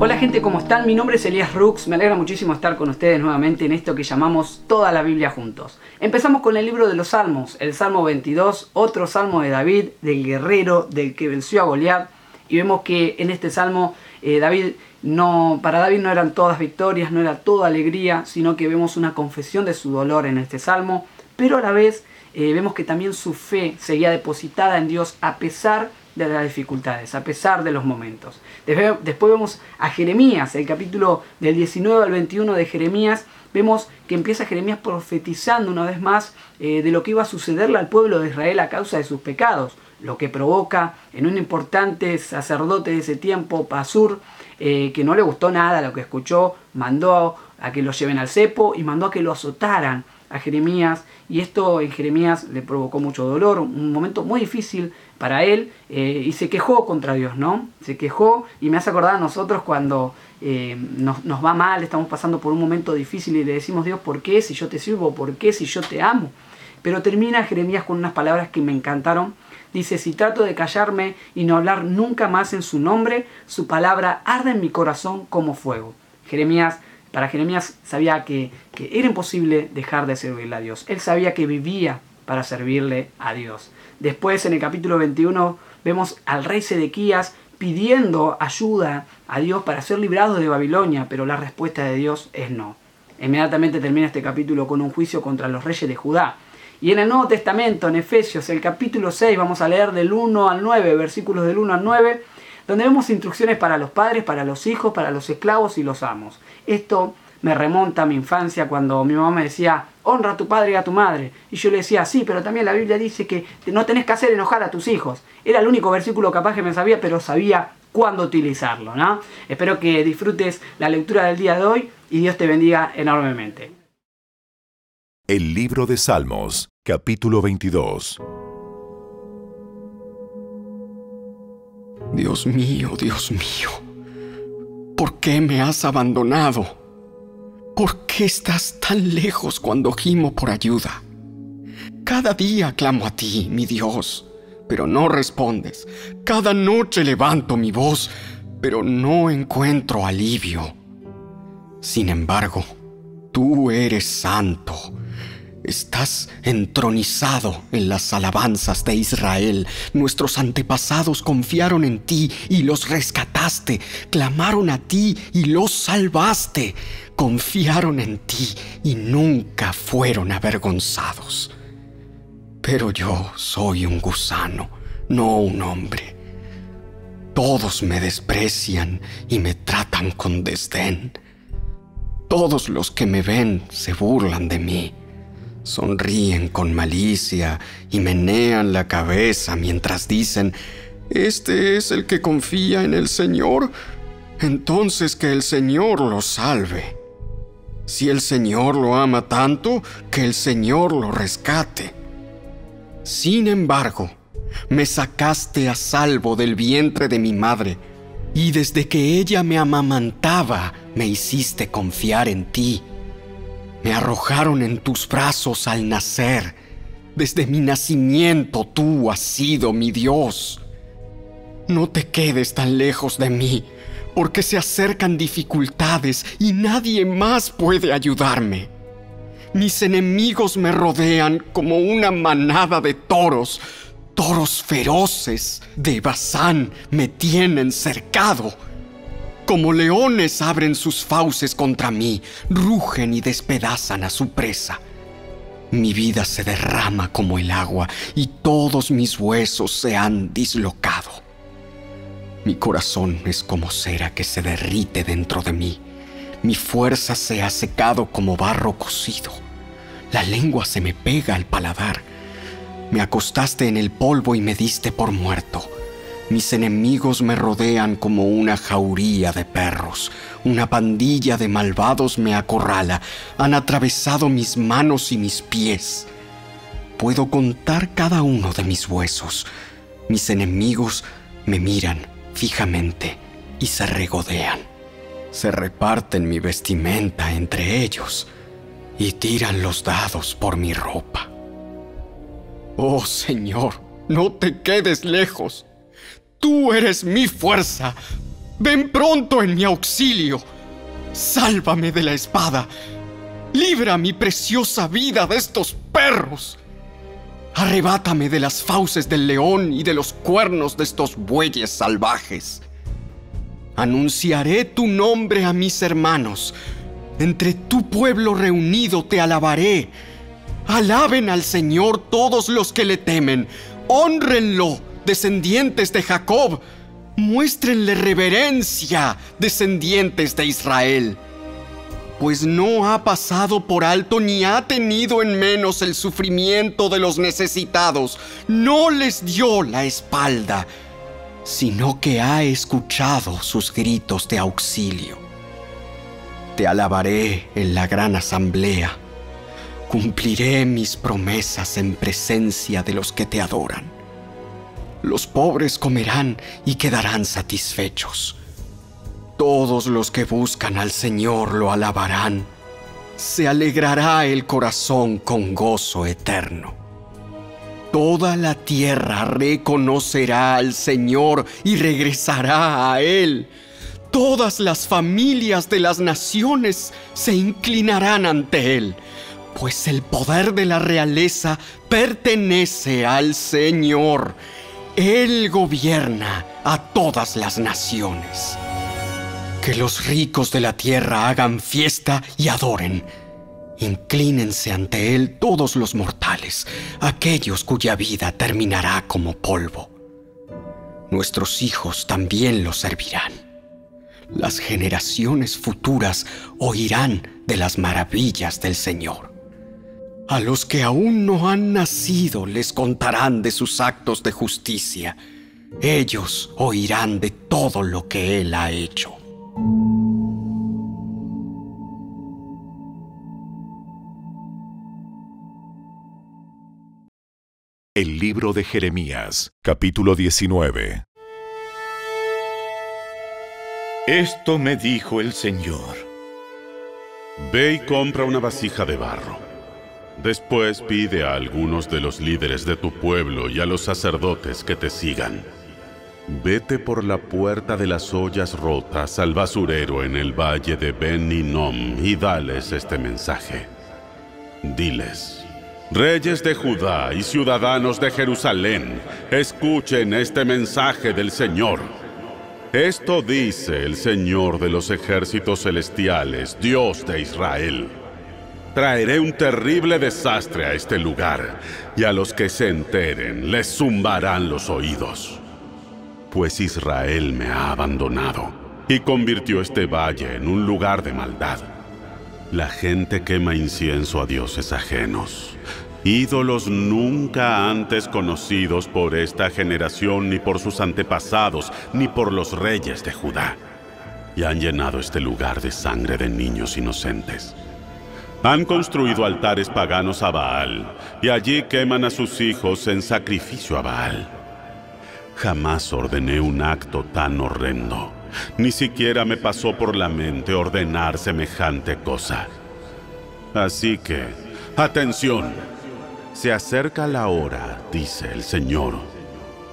Hola gente, ¿cómo están? Mi nombre es Elías Rux, me alegra muchísimo estar con ustedes nuevamente en esto que llamamos toda la Biblia juntos. Empezamos con el libro de los Salmos, el Salmo 22, otro salmo de David, del guerrero, del que venció a Goliat, y vemos que en este salmo eh, David no, para David no eran todas victorias, no era toda alegría, sino que vemos una confesión de su dolor en este salmo, pero a la vez eh, vemos que también su fe seguía depositada en Dios a pesar de las dificultades, a pesar de los momentos. Después vemos a Jeremías, el capítulo del 19 al 21 de Jeremías, vemos que empieza Jeremías profetizando una vez más eh, de lo que iba a sucederle al pueblo de Israel a causa de sus pecados, lo que provoca en un importante sacerdote de ese tiempo, Pasur, eh, que no le gustó nada lo que escuchó, mandó a que lo lleven al cepo y mandó a que lo azotaran a Jeremías y esto en Jeremías le provocó mucho dolor, un momento muy difícil para él eh, y se quejó contra Dios, ¿no? Se quejó y me hace acordar a nosotros cuando eh, nos, nos, va mal, estamos pasando por un momento difícil y le decimos Dios, ¿por qué si yo te sirvo? ¿Por qué si yo te amo? Pero termina Jeremías con unas palabras que me encantaron. Dice, si trato de callarme y no hablar nunca más en su nombre, su palabra arde en mi corazón como fuego. Jeremías para Jeremías sabía que, era imposible dejar de servirle a Dios. Él sabía que vivía para servirle a Dios. Después en el capítulo 21 vemos al rey Sedequías pidiendo ayuda a Dios para ser librado de Babilonia, pero la respuesta de Dios es no. Inmediatamente termina este capítulo con un juicio contra los reyes de Judá. Y en el Nuevo Testamento, en Efesios, el capítulo 6, vamos a leer del 1 al 9, versículos del 1 al 9, donde vemos instrucciones para los padres, para los hijos, para los esclavos y los amos. Esto me remonta a mi infancia cuando mi mamá me decía, honra a tu padre y a tu madre. Y yo le decía, sí, pero también la Biblia dice que no tenés que hacer enojar a tus hijos. Era el único versículo capaz que me sabía, pero sabía cuándo utilizarlo. ¿no? Espero que disfrutes la lectura del día de hoy y Dios te bendiga enormemente. El libro de Salmos, capítulo 22. Dios mío, Dios mío, ¿por qué me has abandonado? ¿Por qué estás tan lejos cuando gimo por ayuda? Cada día clamo a ti, mi Dios, pero no respondes. Cada noche levanto mi voz, pero no encuentro alivio. Sin embargo, tú eres santo Estás entronizado en las alabanzas de Israel. Nuestros antepasados confiaron en ti y los rescataste. Clamaron a ti y los salvaste. Confiaron en ti y nunca fueron avergonzados. Pero yo soy un gusano, no un hombre. Todos me desprecian y me tratan con desdén. Todos los que me ven se burlan de mí. Sonríen con malicia y menean la cabeza mientras dicen, Este es el que confía en el Señor, entonces que el Señor lo salve. Si el Señor lo ama tanto, que el Señor lo rescate. Sin embargo, me sacaste a salvo del vientre de mi madre, y desde que ella me amamantaba, me hiciste confiar en ti. Me arrojaron en tus brazos al nacer. Desde mi nacimiento tú has sido mi Dios. No te quedes tan lejos de mí, porque se acercan dificultades y nadie más puede ayudarme. Mis enemigos me rodean como una manada de toros. Toros feroces de Bazán me tienen cercado como leones abren sus fauces contra mí, rugen y despedazan a su presa. Mi vida se derrama como el agua y todos mis huesos se han dislocado. Mi corazón es como cera que se derrite dentro de mí. Mi fuerza se ha secado como barro cocido. La lengua se me pega al paladar. Me acostaste en el polvo y me diste por muerto. Mis enemigos me rodean como una jauría de perros. Una pandilla de malvados me acorrala. Han atravesado mis manos y mis pies. Puedo contar cada uno de mis huesos. Mis enemigos me miran fijamente y se regodean. Se reparten mi vestimenta entre ellos y tiran los dados por mi ropa. Oh Señor, no te quedes lejos. Tú eres mi fuerza. ven pronto en mi auxilio. Sálvame de la espada. Libra mi preciosa vida de estos perros. Arrebátame de las fauces del león y de los cuernos de estos bueyes salvajes. Anunciaré tu nombre a mis hermanos. Entre tu pueblo reunido te alabaré. Alaben al Señor todos los que le temen. Honrenlo, descendientes de Jacob. Muéstrenle reverencia, descendientes de Israel pues no ha pasado por alto ni ha tenido en menos el sufrimiento de los necesitados, no les dio la espalda, sino que ha escuchado sus gritos de auxilio. Te alabaré en la gran asamblea, cumpliré mis promesas en presencia de los que te adoran. Los pobres comerán y quedarán satisfechos todos los que buscan al Señor lo alabarán. Se alegrará el corazón con gozo eterno. Toda la tierra reconocerá al Señor y regresará a Él. Todas las familias de las naciones se inclinarán ante Él, pues el poder de la realeza pertenece al Señor. Él gobierna a todas las naciones. Que los ricos de la tierra hagan fiesta y adoren. Inclínense ante Él todos los mortales, aquellos cuya vida terminará como polvo. Nuestros hijos también lo servirán. Las generaciones futuras oirán de las maravillas del Señor. A los que aún no han nacido les contarán de sus actos de justicia. Ellos oirán de todo lo que Él ha hecho. El libro de Jeremías, capítulo 19. Esto me dijo el Señor. Ve y compra una vasija de barro. Después pide a algunos de los líderes de tu pueblo y a los sacerdotes que te sigan Vete por la puerta de las ollas rotas al basurero en el valle de Ben y dales este mensaje. Diles, reyes de Judá y ciudadanos de Jerusalén, escuchen este mensaje del Señor. Esto dice el Señor de los ejércitos celestiales, Dios de Israel. Traeré un terrible desastre a este lugar, y a los que se enteren les zumbarán los oídos pues Israel me ha abandonado y convirtió este valle en un lugar de maldad. La gente quema incienso a dioses ajenos, ídolos nunca antes conocidos por esta generación, ni por sus antepasados, ni por los reyes de Judá, y han llenado este lugar de sangre de niños inocentes. Han construido altares paganos a Baal, y allí queman a sus hijos en sacrificio a Baal. Jamás ordené un acto tan horrendo. Ni siquiera me pasó por la mente ordenar semejante cosa. Así que, atención. Se acerca la hora, dice el Señor,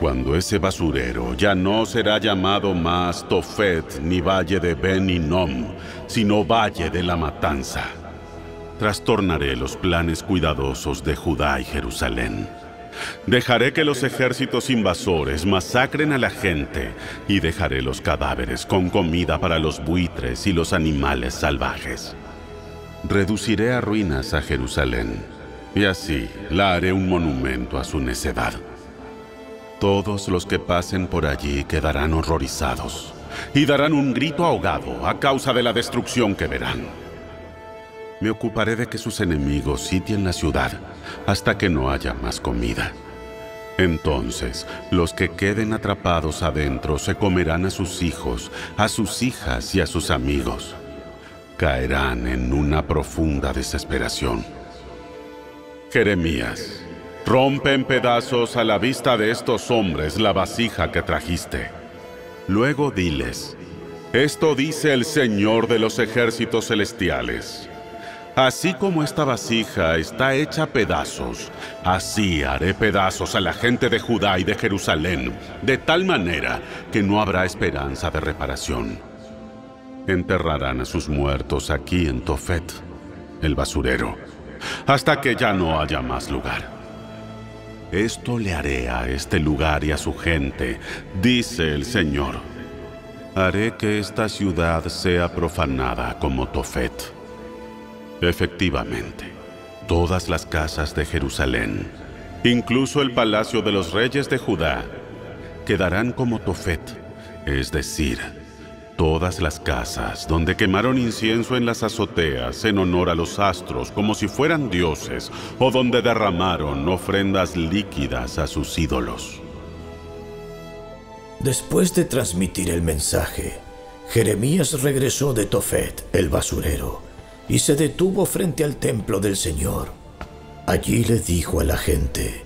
cuando ese basurero ya no será llamado más Tofet ni Valle de Ben Nom, sino Valle de la Matanza. Trastornaré los planes cuidadosos de Judá y Jerusalén. Dejaré que los ejércitos invasores masacren a la gente y dejaré los cadáveres con comida para los buitres y los animales salvajes. Reduciré a ruinas a Jerusalén y así la haré un monumento a su necedad. Todos los que pasen por allí quedarán horrorizados y darán un grito ahogado a causa de la destrucción que verán. Me ocuparé de que sus enemigos sitien la ciudad hasta que no haya más comida. Entonces, los que queden atrapados adentro se comerán a sus hijos, a sus hijas y a sus amigos. Caerán en una profunda desesperación. Jeremías, rompe en pedazos a la vista de estos hombres la vasija que trajiste. Luego diles, esto dice el Señor de los ejércitos celestiales Así como esta vasija está hecha pedazos, así haré pedazos a la gente de Judá y de Jerusalén, de tal manera que no habrá esperanza de reparación. Enterrarán a sus muertos aquí en Tofet, el basurero, hasta que ya no haya más lugar. Esto le haré a este lugar y a su gente, dice el Señor. Haré que esta ciudad sea profanada como Tofet Efectivamente, todas las casas de Jerusalén, incluso el palacio de los reyes de Judá, quedarán como Tofet, es decir, todas las casas donde quemaron incienso en las azoteas en honor a los astros como si fueran dioses, o donde derramaron ofrendas líquidas a sus ídolos. Después de transmitir el mensaje, Jeremías regresó de Tofet, el basurero, y se detuvo frente al templo del Señor. Allí le dijo a la gente,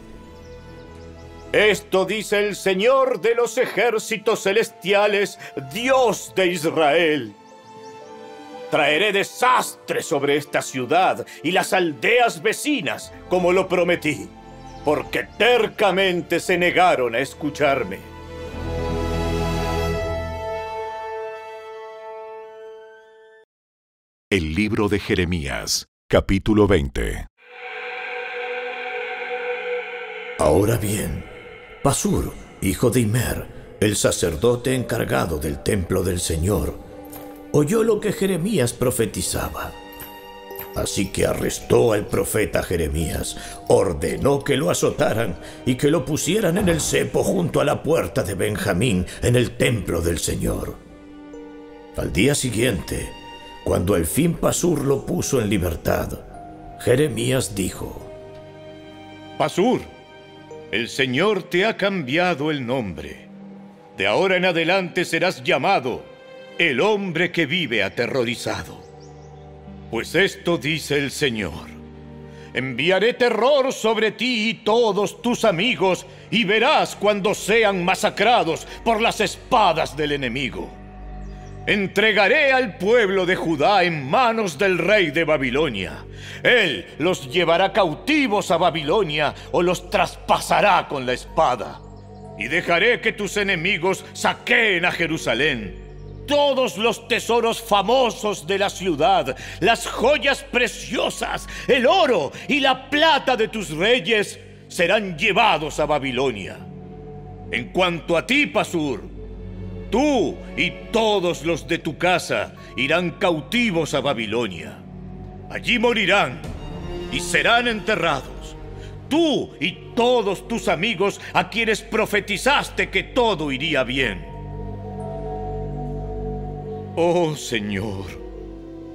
Esto dice el Señor de los ejércitos celestiales, Dios de Israel. Traeré desastre sobre esta ciudad y las aldeas vecinas, como lo prometí, porque tercamente se negaron a escucharme. El libro de Jeremías, capítulo 20. Ahora bien, Pasur, hijo de Imer, el sacerdote encargado del templo del Señor, oyó lo que Jeremías profetizaba. Así que arrestó al profeta Jeremías, ordenó que lo azotaran y que lo pusieran en el cepo junto a la puerta de Benjamín en el templo del Señor. Al día siguiente, cuando al fin Pasur lo puso en libertad, Jeremías dijo, Pasur, el Señor te ha cambiado el nombre. De ahora en adelante serás llamado el hombre que vive aterrorizado. Pues esto dice el Señor. Enviaré terror sobre ti y todos tus amigos y verás cuando sean masacrados por las espadas del enemigo. Entregaré al pueblo de Judá en manos del rey de Babilonia. Él los llevará cautivos a Babilonia o los traspasará con la espada. Y dejaré que tus enemigos saqueen a Jerusalén. Todos los tesoros famosos de la ciudad, las joyas preciosas, el oro y la plata de tus reyes serán llevados a Babilonia. En cuanto a ti, Pasur, Tú y todos los de tu casa irán cautivos a Babilonia. Allí morirán y serán enterrados. Tú y todos tus amigos a quienes profetizaste que todo iría bien. Oh Señor,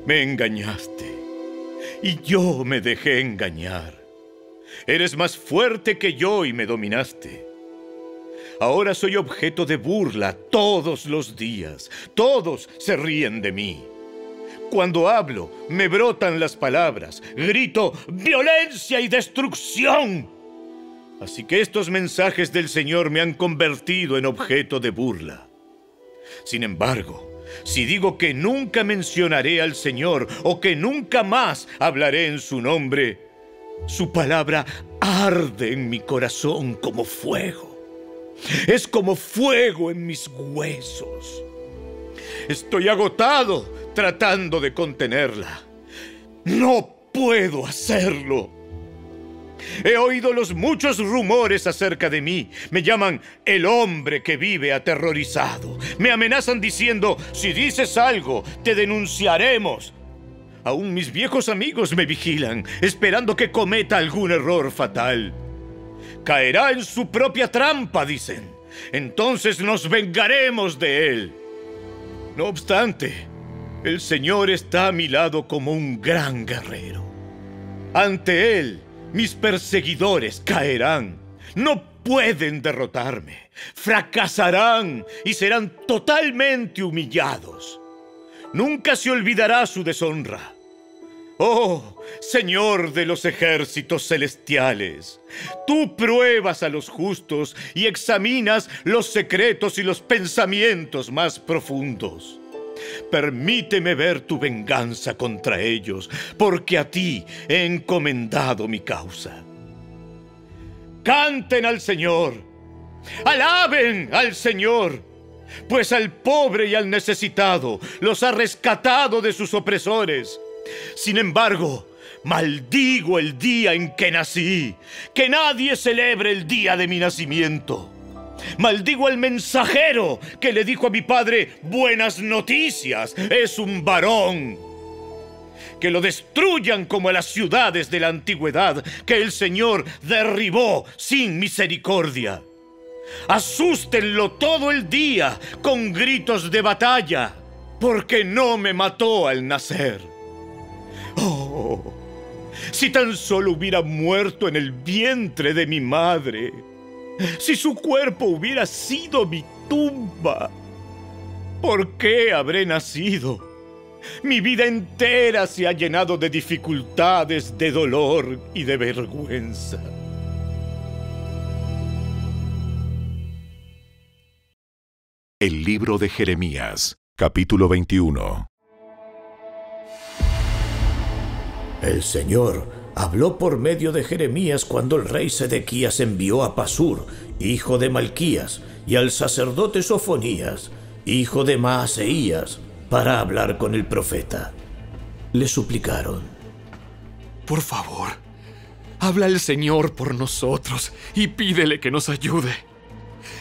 me engañaste y yo me dejé engañar. Eres más fuerte que yo y me dominaste. Ahora soy objeto de burla todos los días. Todos se ríen de mí. Cuando hablo, me brotan las palabras. Grito violencia y destrucción. Así que estos mensajes del Señor me han convertido en objeto de burla. Sin embargo, si digo que nunca mencionaré al Señor o que nunca más hablaré en su nombre, su palabra arde en mi corazón como fuego. Es como fuego en mis huesos. Estoy agotado tratando de contenerla. No puedo hacerlo. He oído los muchos rumores acerca de mí. Me llaman el hombre que vive aterrorizado. Me amenazan diciendo, si dices algo, te denunciaremos. Aún mis viejos amigos me vigilan, esperando que cometa algún error fatal caerá en su propia trampa, dicen. Entonces nos vengaremos de él. No obstante, el Señor está a mi lado como un gran guerrero. Ante él, mis perseguidores caerán. No pueden derrotarme. Fracasarán y serán totalmente humillados. Nunca se olvidará su deshonra. Oh, Señor de los ejércitos celestiales, tú pruebas a los justos y examinas los secretos y los pensamientos más profundos. Permíteme ver tu venganza contra ellos, porque a ti he encomendado mi causa. Canten al Señor, alaben al Señor, pues al pobre y al necesitado los ha rescatado de sus opresores. Sin embargo, maldigo el día en que nací, que nadie celebre el día de mi nacimiento. Maldigo al mensajero que le dijo a mi padre, buenas noticias, es un varón. Que lo destruyan como a las ciudades de la antigüedad que el Señor derribó sin misericordia. Asústenlo todo el día con gritos de batalla, porque no me mató al nacer. Oh, si tan solo hubiera muerto en el vientre de mi madre si su cuerpo hubiera sido mi tumba, ¿por qué habré nacido? Mi vida entera se ha llenado de dificultades, de dolor y de vergüenza. El libro de Jeremías, capítulo 21. El Señor habló por medio de Jeremías cuando el rey Sedequías envió a Pasur, hijo de Malquías, y al sacerdote Sofonías, hijo de Maaseías, para hablar con el profeta. Le suplicaron. Por favor, habla el Señor por nosotros y pídele que nos ayude.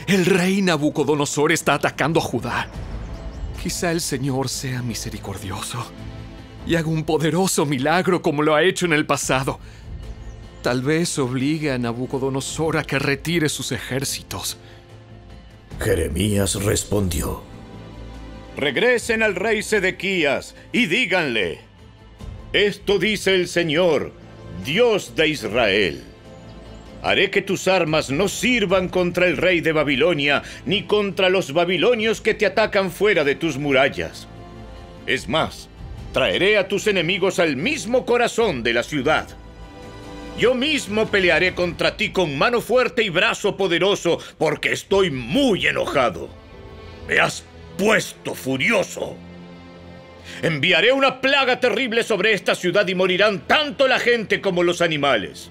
El rey Nabucodonosor está atacando a Judá. Quizá el Señor sea misericordioso y haga un poderoso milagro como lo ha hecho en el pasado. Tal vez obligue a Nabucodonosor a que retire sus ejércitos. Jeremías respondió: Regresen al rey Sedequías y díganle: Esto dice el Señor, Dios de Israel. Haré que tus armas no sirvan contra el rey de Babilonia, ni contra los babilonios que te atacan fuera de tus murallas. Es más, traeré a tus enemigos al mismo corazón de la ciudad. Yo mismo pelearé contra ti con mano fuerte y brazo poderoso, porque estoy muy enojado. Me has puesto furioso. Enviaré una plaga terrible sobre esta ciudad y morirán tanto la gente como los animales.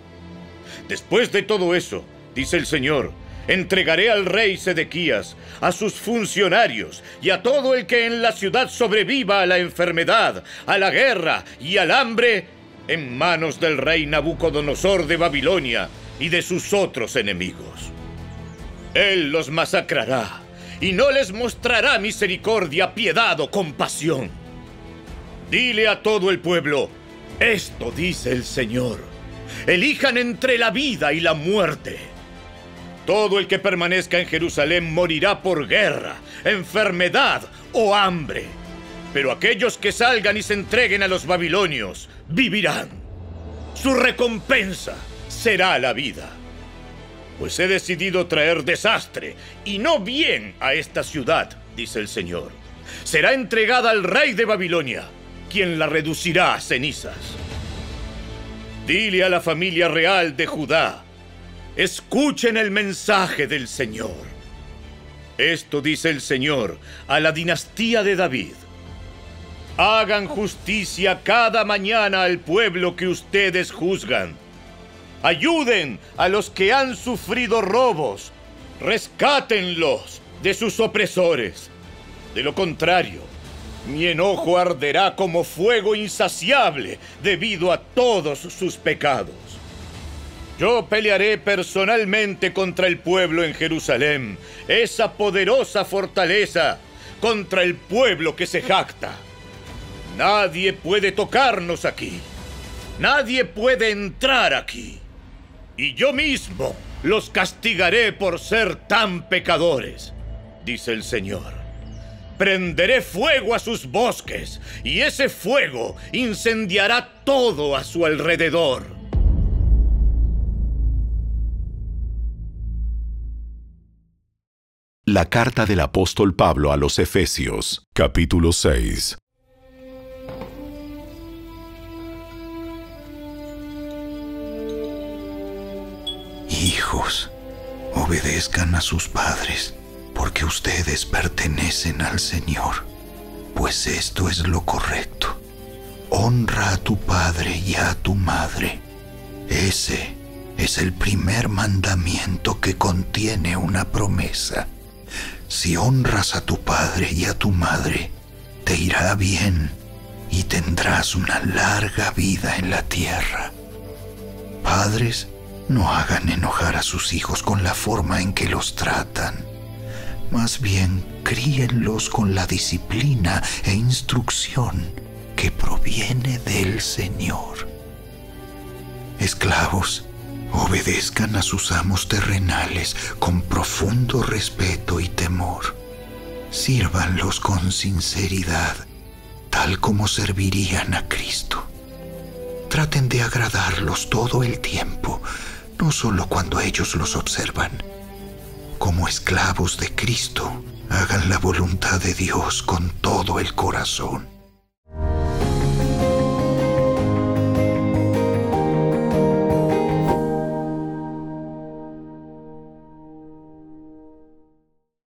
Después de todo eso, dice el Señor, entregaré al rey Sedequías, a sus funcionarios y a todo el que en la ciudad sobreviva a la enfermedad, a la guerra y al hambre, en manos del rey Nabucodonosor de Babilonia y de sus otros enemigos. Él los masacrará y no les mostrará misericordia, piedad o compasión. Dile a todo el pueblo, esto dice el Señor, elijan entre la vida y la muerte todo el que permanezca en Jerusalén morirá por guerra, enfermedad o hambre. Pero aquellos que salgan y se entreguen a los babilonios vivirán. Su recompensa será la vida. Pues he decidido traer desastre y no bien a esta ciudad, dice el Señor. Será entregada al rey de Babilonia, quien la reducirá a cenizas. Dile a la familia real de Judá, Escuchen el mensaje del Señor. Esto dice el Señor a la dinastía de David. Hagan justicia cada mañana al pueblo que ustedes juzgan. Ayuden a los que han sufrido robos. Rescátenlos de sus opresores. De lo contrario, mi enojo arderá como fuego insaciable debido a todos sus pecados. Yo pelearé personalmente contra el pueblo en Jerusalén, esa poderosa fortaleza, contra el pueblo que se jacta. Nadie puede tocarnos aquí. Nadie puede entrar aquí. Y yo mismo los castigaré por ser tan pecadores, dice el Señor. Prenderé fuego a sus bosques y ese fuego incendiará todo a su alrededor. La carta del apóstol Pablo a los Efesios, capítulo 6. Hijos, obedezcan a sus padres, porque ustedes pertenecen al Señor. pues esto es lo correcto. Honra a tu padre y a tu madre. Ese es el primer mandamiento que contiene una promesa. Si honras a tu padre y a tu madre, te irá bien y tendrás una larga vida en la tierra. Padres, no hagan enojar a sus hijos con la forma en que los tratan. Más bien, críenlos con la disciplina e instrucción que proviene del Señor. Esclavos, obedezcan a sus amos terrenales con profundo respeto y temor. Sírvanlos con sinceridad, tal como servirían a Cristo. Traten de agradarlos todo el tiempo, no solo cuando ellos los observan. Como esclavos de Cristo, hagan la voluntad de Dios con todo el corazón.